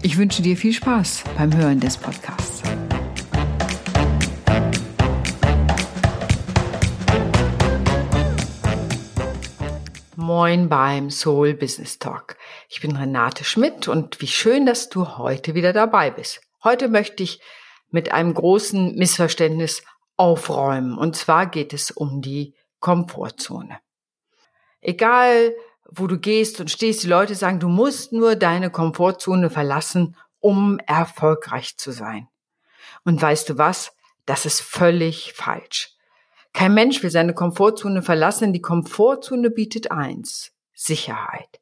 Ich wünsche dir viel Spaß beim Hören des Podcasts. Moin beim Soul Business Talk. Ich bin Renate Schmidt und wie schön, dass du heute wieder dabei bist. Heute möchte ich mit einem großen Missverständnis aufräumen. Und zwar geht es um die Komfortzone. Egal, wo du gehst und stehst, die Leute sagen, du musst nur deine Komfortzone verlassen, um erfolgreich zu sein. Und weißt du was? Das ist völlig falsch. Kein Mensch will seine Komfortzone verlassen. Die Komfortzone bietet eins. Sicherheit.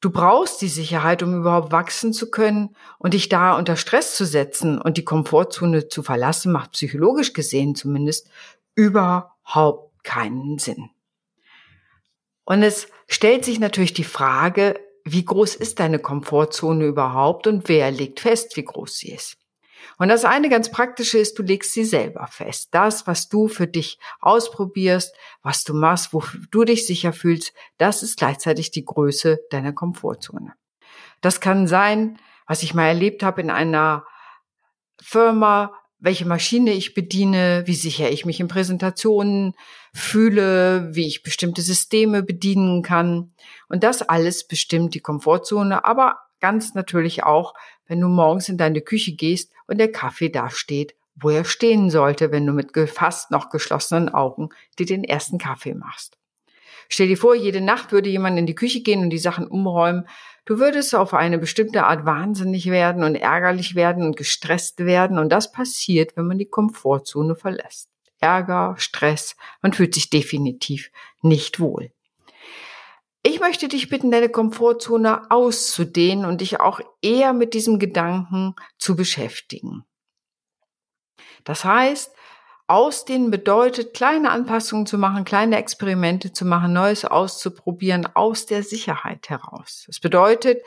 Du brauchst die Sicherheit, um überhaupt wachsen zu können und dich da unter Stress zu setzen und die Komfortzone zu verlassen, macht psychologisch gesehen zumindest überhaupt keinen Sinn. Und es stellt sich natürlich die Frage, wie groß ist deine Komfortzone überhaupt und wer legt fest, wie groß sie ist? Und das eine ganz praktische ist, du legst sie selber fest. Das, was du für dich ausprobierst, was du machst, wo du dich sicher fühlst, das ist gleichzeitig die Größe deiner Komfortzone. Das kann sein, was ich mal erlebt habe in einer Firma, welche Maschine ich bediene, wie sicher ich mich in Präsentationen fühle, wie ich bestimmte Systeme bedienen kann. Und das alles bestimmt die Komfortzone, aber ganz natürlich auch, wenn du morgens in deine Küche gehst und der Kaffee da steht, wo er stehen sollte, wenn du mit fast noch geschlossenen Augen dir den ersten Kaffee machst. Stell dir vor, jede Nacht würde jemand in die Küche gehen und die Sachen umräumen. Du würdest auf eine bestimmte Art wahnsinnig werden und ärgerlich werden und gestresst werden. Und das passiert, wenn man die Komfortzone verlässt. Ärger, Stress, man fühlt sich definitiv nicht wohl. Ich möchte dich bitten, deine Komfortzone auszudehnen und dich auch eher mit diesem Gedanken zu beschäftigen. Das heißt, ausdehnen bedeutet, kleine Anpassungen zu machen, kleine Experimente zu machen, Neues auszuprobieren aus der Sicherheit heraus. Das bedeutet,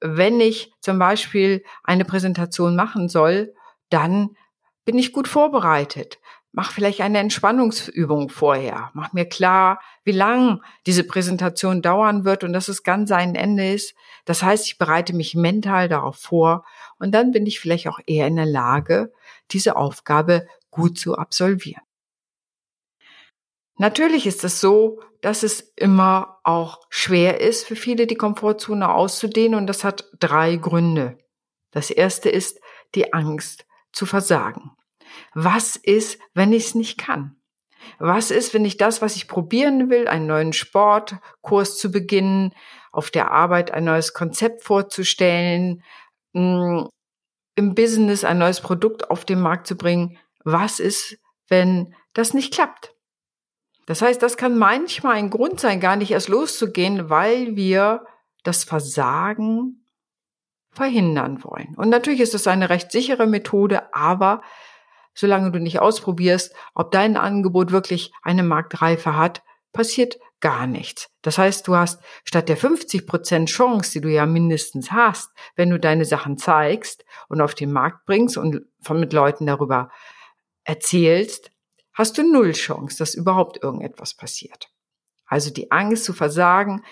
wenn ich zum Beispiel eine Präsentation machen soll, dann bin ich gut vorbereitet mach vielleicht eine Entspannungsübung vorher. Mach mir klar, wie lang diese Präsentation dauern wird und dass es ganz ein Ende ist. Das heißt, ich bereite mich mental darauf vor und dann bin ich vielleicht auch eher in der Lage, diese Aufgabe gut zu absolvieren. Natürlich ist es so, dass es immer auch schwer ist für viele, die Komfortzone auszudehnen und das hat drei Gründe. Das erste ist die Angst zu versagen. Was ist, wenn ich es nicht kann? Was ist, wenn ich das, was ich probieren will, einen neuen Sportkurs zu beginnen, auf der Arbeit ein neues Konzept vorzustellen, mm, im Business ein neues Produkt auf den Markt zu bringen, was ist, wenn das nicht klappt? Das heißt, das kann manchmal ein Grund sein, gar nicht erst loszugehen, weil wir das Versagen verhindern wollen. Und natürlich ist das eine recht sichere Methode, aber solange du nicht ausprobierst, ob dein Angebot wirklich eine Marktreife hat, passiert gar nichts. Das heißt, du hast statt der 50% Chance, die du ja mindestens hast, wenn du deine Sachen zeigst und auf den Markt bringst und mit Leuten darüber erzählst, hast du null Chance, dass überhaupt irgendetwas passiert. Also die Angst zu versagen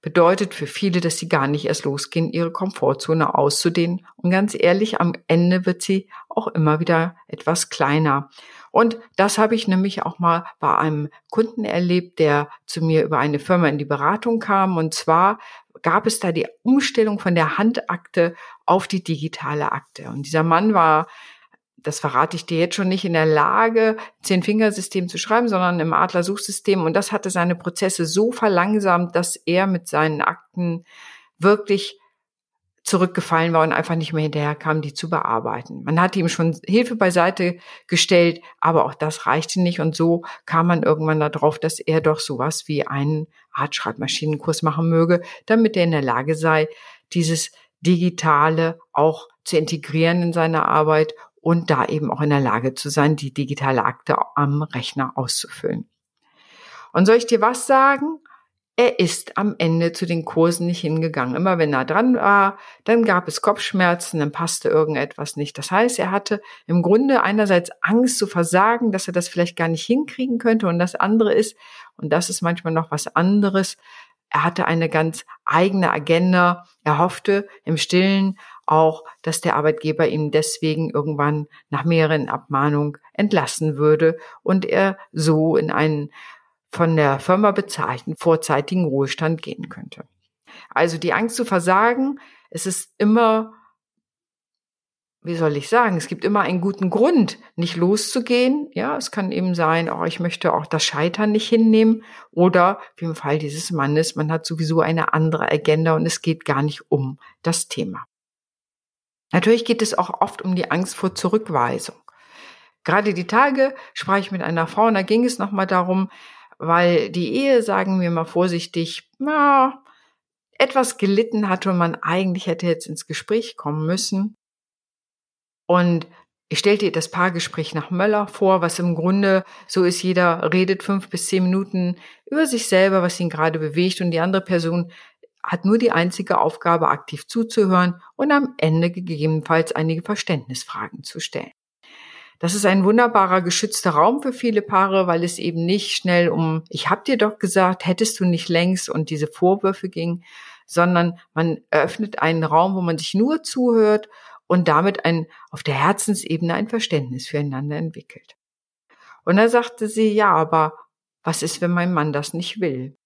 bedeutet für viele, dass sie gar nicht erst losgehen, ihre Komfortzone auszudehnen. Und ganz ehrlich, am Ende wird sie auch immer wieder etwas kleiner. Und das habe ich nämlich auch mal bei einem Kunden erlebt, der zu mir über eine Firma in die Beratung kam. Und zwar gab es da die Umstellung von der Handakte auf die digitale Akte. Und dieser Mann war das verrate ich dir jetzt schon nicht in der Lage, Zehn-Fingersystem zu schreiben, sondern im Adler-Suchsystem. Und das hatte seine Prozesse so verlangsamt, dass er mit seinen Akten wirklich zurückgefallen war und einfach nicht mehr hinterher kam, die zu bearbeiten. Man hatte ihm schon Hilfe beiseite gestellt, aber auch das reichte nicht. Und so kam man irgendwann darauf, dass er doch sowas wie einen Art Schreibmaschinenkurs machen möge, damit er in der Lage sei, dieses digitale auch zu integrieren in seine Arbeit und da eben auch in der Lage zu sein, die digitale Akte am Rechner auszufüllen. Und soll ich dir was sagen? Er ist am Ende zu den Kursen nicht hingegangen. Immer wenn er dran war, dann gab es Kopfschmerzen, dann passte irgendetwas nicht. Das heißt, er hatte im Grunde einerseits Angst zu versagen, dass er das vielleicht gar nicht hinkriegen könnte. Und das andere ist, und das ist manchmal noch was anderes, er hatte eine ganz eigene Agenda. Er hoffte im Stillen auch, dass der Arbeitgeber ihn deswegen irgendwann nach mehreren Abmahnungen entlassen würde und er so in einen von der Firma bezahlten vorzeitigen Ruhestand gehen könnte. Also die Angst zu versagen, es ist immer, wie soll ich sagen, es gibt immer einen guten Grund, nicht loszugehen. Ja, es kann eben sein, oh, ich möchte auch das Scheitern nicht hinnehmen. Oder wie im Fall dieses Mannes, man hat sowieso eine andere Agenda und es geht gar nicht um das Thema. Natürlich geht es auch oft um die Angst vor Zurückweisung. Gerade die Tage sprach ich mit einer Frau und da ging es nochmal darum, weil die Ehe, sagen wir mal vorsichtig, na, etwas gelitten hatte und man eigentlich hätte jetzt ins Gespräch kommen müssen. Und ich stellte ihr das Paargespräch nach Möller vor, was im Grunde so ist, jeder redet fünf bis zehn Minuten über sich selber, was ihn gerade bewegt und die andere Person hat nur die einzige Aufgabe, aktiv zuzuhören und am Ende gegebenenfalls einige Verständnisfragen zu stellen. Das ist ein wunderbarer geschützter Raum für viele Paare, weil es eben nicht schnell um, ich hab dir doch gesagt, hättest du nicht längst und diese Vorwürfe ging, sondern man eröffnet einen Raum, wo man sich nur zuhört und damit ein, auf der Herzensebene ein Verständnis füreinander entwickelt. Und da sagte sie, ja, aber was ist, wenn mein Mann das nicht will?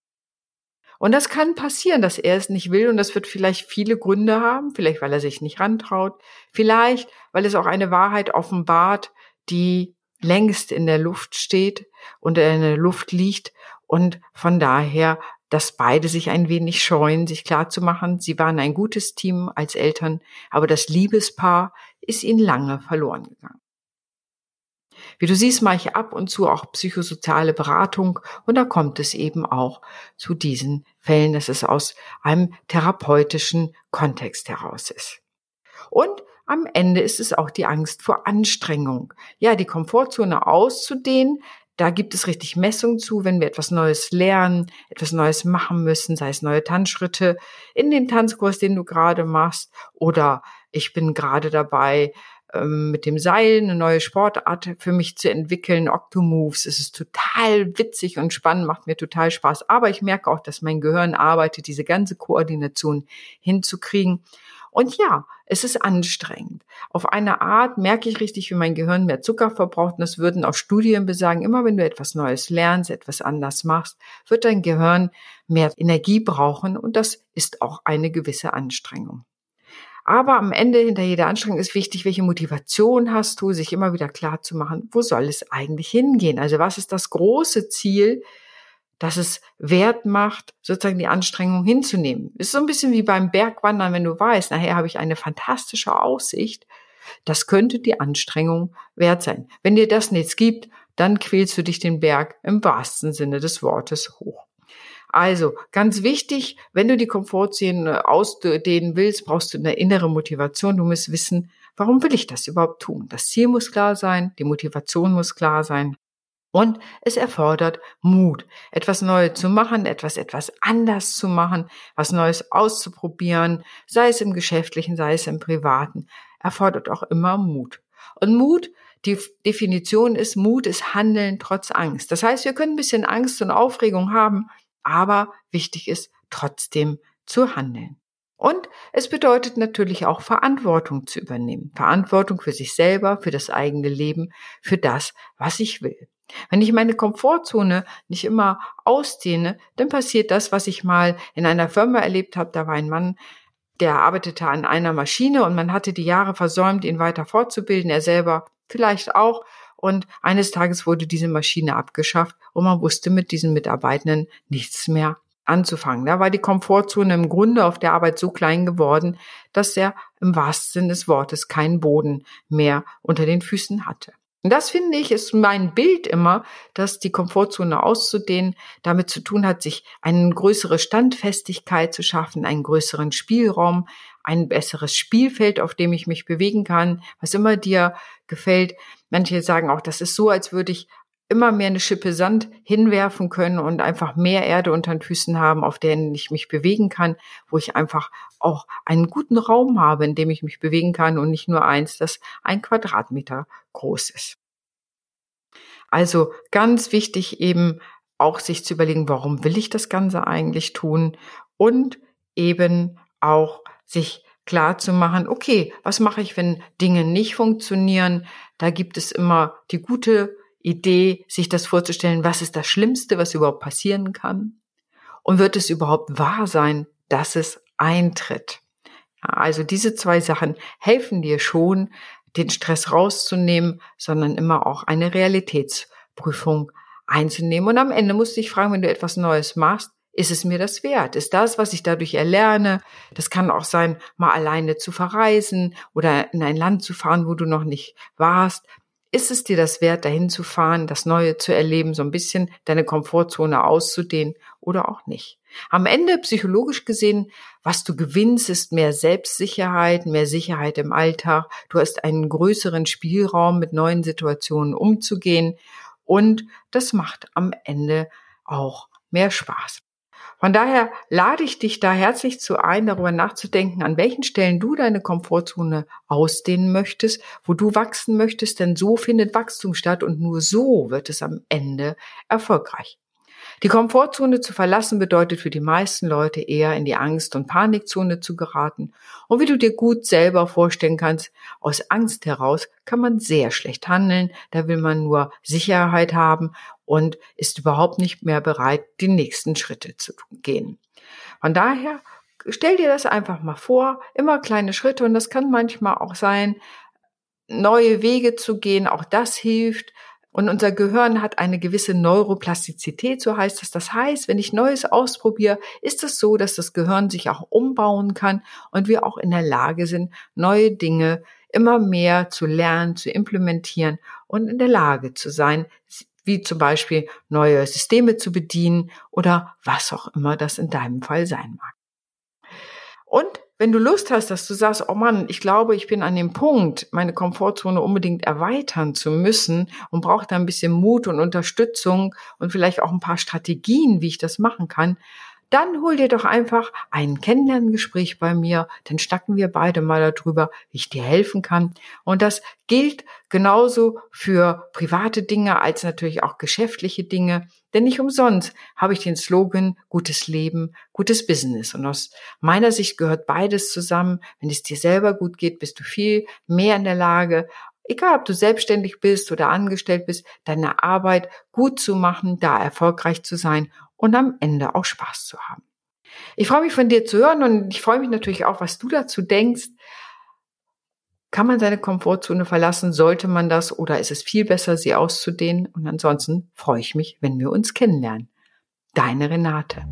Und das kann passieren, dass er es nicht will und das wird vielleicht viele Gründe haben, vielleicht weil er sich nicht rantraut, vielleicht weil es auch eine Wahrheit offenbart, die längst in der Luft steht und in der Luft liegt. Und von daher, dass beide sich ein wenig scheuen, sich klarzumachen, sie waren ein gutes Team als Eltern, aber das Liebespaar ist ihnen lange verloren gegangen. Wie du siehst, mache ich ab und zu auch psychosoziale Beratung und da kommt es eben auch zu diesen Fällen, dass es aus einem therapeutischen Kontext heraus ist. Und am Ende ist es auch die Angst vor Anstrengung. Ja, die Komfortzone auszudehnen, da gibt es richtig Messung zu, wenn wir etwas Neues lernen, etwas Neues machen müssen, sei es neue Tanzschritte in dem Tanzkurs, den du gerade machst, oder ich bin gerade dabei, mit dem Seil eine neue Sportart für mich zu entwickeln, Octomoves. Es ist total witzig und spannend, macht mir total Spaß. Aber ich merke auch, dass mein Gehirn arbeitet, diese ganze Koordination hinzukriegen. Und ja, es ist anstrengend. Auf eine Art merke ich richtig, wie mein Gehirn mehr Zucker verbraucht. Und das würden auch Studien besagen. Immer wenn du etwas Neues lernst, etwas anders machst, wird dein Gehirn mehr Energie brauchen. Und das ist auch eine gewisse Anstrengung. Aber am Ende hinter jeder Anstrengung ist wichtig, welche Motivation hast du, sich immer wieder klar zu machen, wo soll es eigentlich hingehen? Also was ist das große Ziel, dass es Wert macht, sozusagen die Anstrengung hinzunehmen. Ist so ein bisschen wie beim Bergwandern, wenn du weißt, nachher habe ich eine fantastische Aussicht. Das könnte die Anstrengung wert sein. Wenn dir das nichts gibt, dann quälst du dich den Berg im wahrsten Sinne des Wortes hoch. Also ganz wichtig, wenn du die Komfortzone ausdehnen willst, brauchst du eine innere Motivation. Du musst wissen, warum will ich das überhaupt tun? Das Ziel muss klar sein, die Motivation muss klar sein. Und es erfordert Mut, etwas Neues zu machen, etwas etwas anders zu machen, was Neues auszuprobieren, sei es im geschäftlichen, sei es im privaten, erfordert auch immer Mut. Und Mut, die Definition ist, Mut ist Handeln trotz Angst. Das heißt, wir können ein bisschen Angst und Aufregung haben, aber wichtig ist trotzdem zu handeln. Und es bedeutet natürlich auch Verantwortung zu übernehmen. Verantwortung für sich selber, für das eigene Leben, für das, was ich will. Wenn ich meine Komfortzone nicht immer ausdehne, dann passiert das, was ich mal in einer Firma erlebt habe. Da war ein Mann, der arbeitete an einer Maschine und man hatte die Jahre versäumt, ihn weiter fortzubilden. Er selber vielleicht auch. Und eines Tages wurde diese Maschine abgeschafft und man wusste mit diesen Mitarbeitenden nichts mehr anzufangen. Da war die Komfortzone im Grunde auf der Arbeit so klein geworden, dass er im wahrsten Sinne des Wortes keinen Boden mehr unter den Füßen hatte. Und das finde ich, ist mein Bild immer, dass die Komfortzone auszudehnen damit zu tun hat, sich eine größere Standfestigkeit zu schaffen, einen größeren Spielraum, ein besseres Spielfeld, auf dem ich mich bewegen kann, was immer dir gefällt. Manche sagen auch, das ist so, als würde ich immer mehr eine Schippe Sand hinwerfen können und einfach mehr Erde unter den Füßen haben, auf denen ich mich bewegen kann, wo ich einfach auch einen guten Raum habe, in dem ich mich bewegen kann und nicht nur eins, das ein Quadratmeter groß ist. Also ganz wichtig eben auch sich zu überlegen, warum will ich das Ganze eigentlich tun und eben auch sich klar zu machen, okay, was mache ich, wenn Dinge nicht funktionieren? Da gibt es immer die gute Idee, sich das vorzustellen, was ist das Schlimmste, was überhaupt passieren kann? Und wird es überhaupt wahr sein, dass es eintritt? Also diese zwei Sachen helfen dir schon, den Stress rauszunehmen, sondern immer auch eine Realitätsprüfung einzunehmen. Und am Ende musst du dich fragen, wenn du etwas Neues machst, ist es mir das wert? Ist das, was ich dadurch erlerne? Das kann auch sein, mal alleine zu verreisen oder in ein Land zu fahren, wo du noch nicht warst. Ist es dir das wert, dahin zu fahren, das Neue zu erleben, so ein bisschen deine Komfortzone auszudehnen oder auch nicht? Am Ende, psychologisch gesehen, was du gewinnst, ist mehr Selbstsicherheit, mehr Sicherheit im Alltag. Du hast einen größeren Spielraum, mit neuen Situationen umzugehen. Und das macht am Ende auch mehr Spaß. Von daher lade ich dich da herzlich zu ein, darüber nachzudenken, an welchen Stellen du deine Komfortzone ausdehnen möchtest, wo du wachsen möchtest, denn so findet Wachstum statt und nur so wird es am Ende erfolgreich. Die Komfortzone zu verlassen bedeutet für die meisten Leute eher in die Angst- und Panikzone zu geraten. Und wie du dir gut selber vorstellen kannst, aus Angst heraus kann man sehr schlecht handeln. Da will man nur Sicherheit haben und ist überhaupt nicht mehr bereit, die nächsten Schritte zu gehen. Von daher stell dir das einfach mal vor, immer kleine Schritte und das kann manchmal auch sein, neue Wege zu gehen, auch das hilft. Und unser Gehirn hat eine gewisse Neuroplastizität, so heißt es. Das heißt, wenn ich Neues ausprobiere, ist es so, dass das Gehirn sich auch umbauen kann und wir auch in der Lage sind, neue Dinge immer mehr zu lernen, zu implementieren und in der Lage zu sein, wie zum Beispiel neue Systeme zu bedienen oder was auch immer das in deinem Fall sein mag. Und wenn du Lust hast, dass du sagst, oh Mann, ich glaube, ich bin an dem Punkt, meine Komfortzone unbedingt erweitern zu müssen und brauche da ein bisschen Mut und Unterstützung und vielleicht auch ein paar Strategien, wie ich das machen kann, dann hol dir doch einfach ein Kennenlerngespräch bei mir, dann stacken wir beide mal darüber, wie ich dir helfen kann. Und das gilt genauso für private Dinge als natürlich auch geschäftliche Dinge. Denn nicht umsonst habe ich den Slogan gutes Leben, gutes Business. Und aus meiner Sicht gehört beides zusammen. Wenn es dir selber gut geht, bist du viel mehr in der Lage, egal ob du selbstständig bist oder angestellt bist, deine Arbeit gut zu machen, da erfolgreich zu sein und am Ende auch Spaß zu haben. Ich freue mich von dir zu hören und ich freue mich natürlich auch, was du dazu denkst. Kann man seine Komfortzone verlassen? Sollte man das? Oder ist es viel besser, sie auszudehnen? Und ansonsten freue ich mich, wenn wir uns kennenlernen. Deine Renate.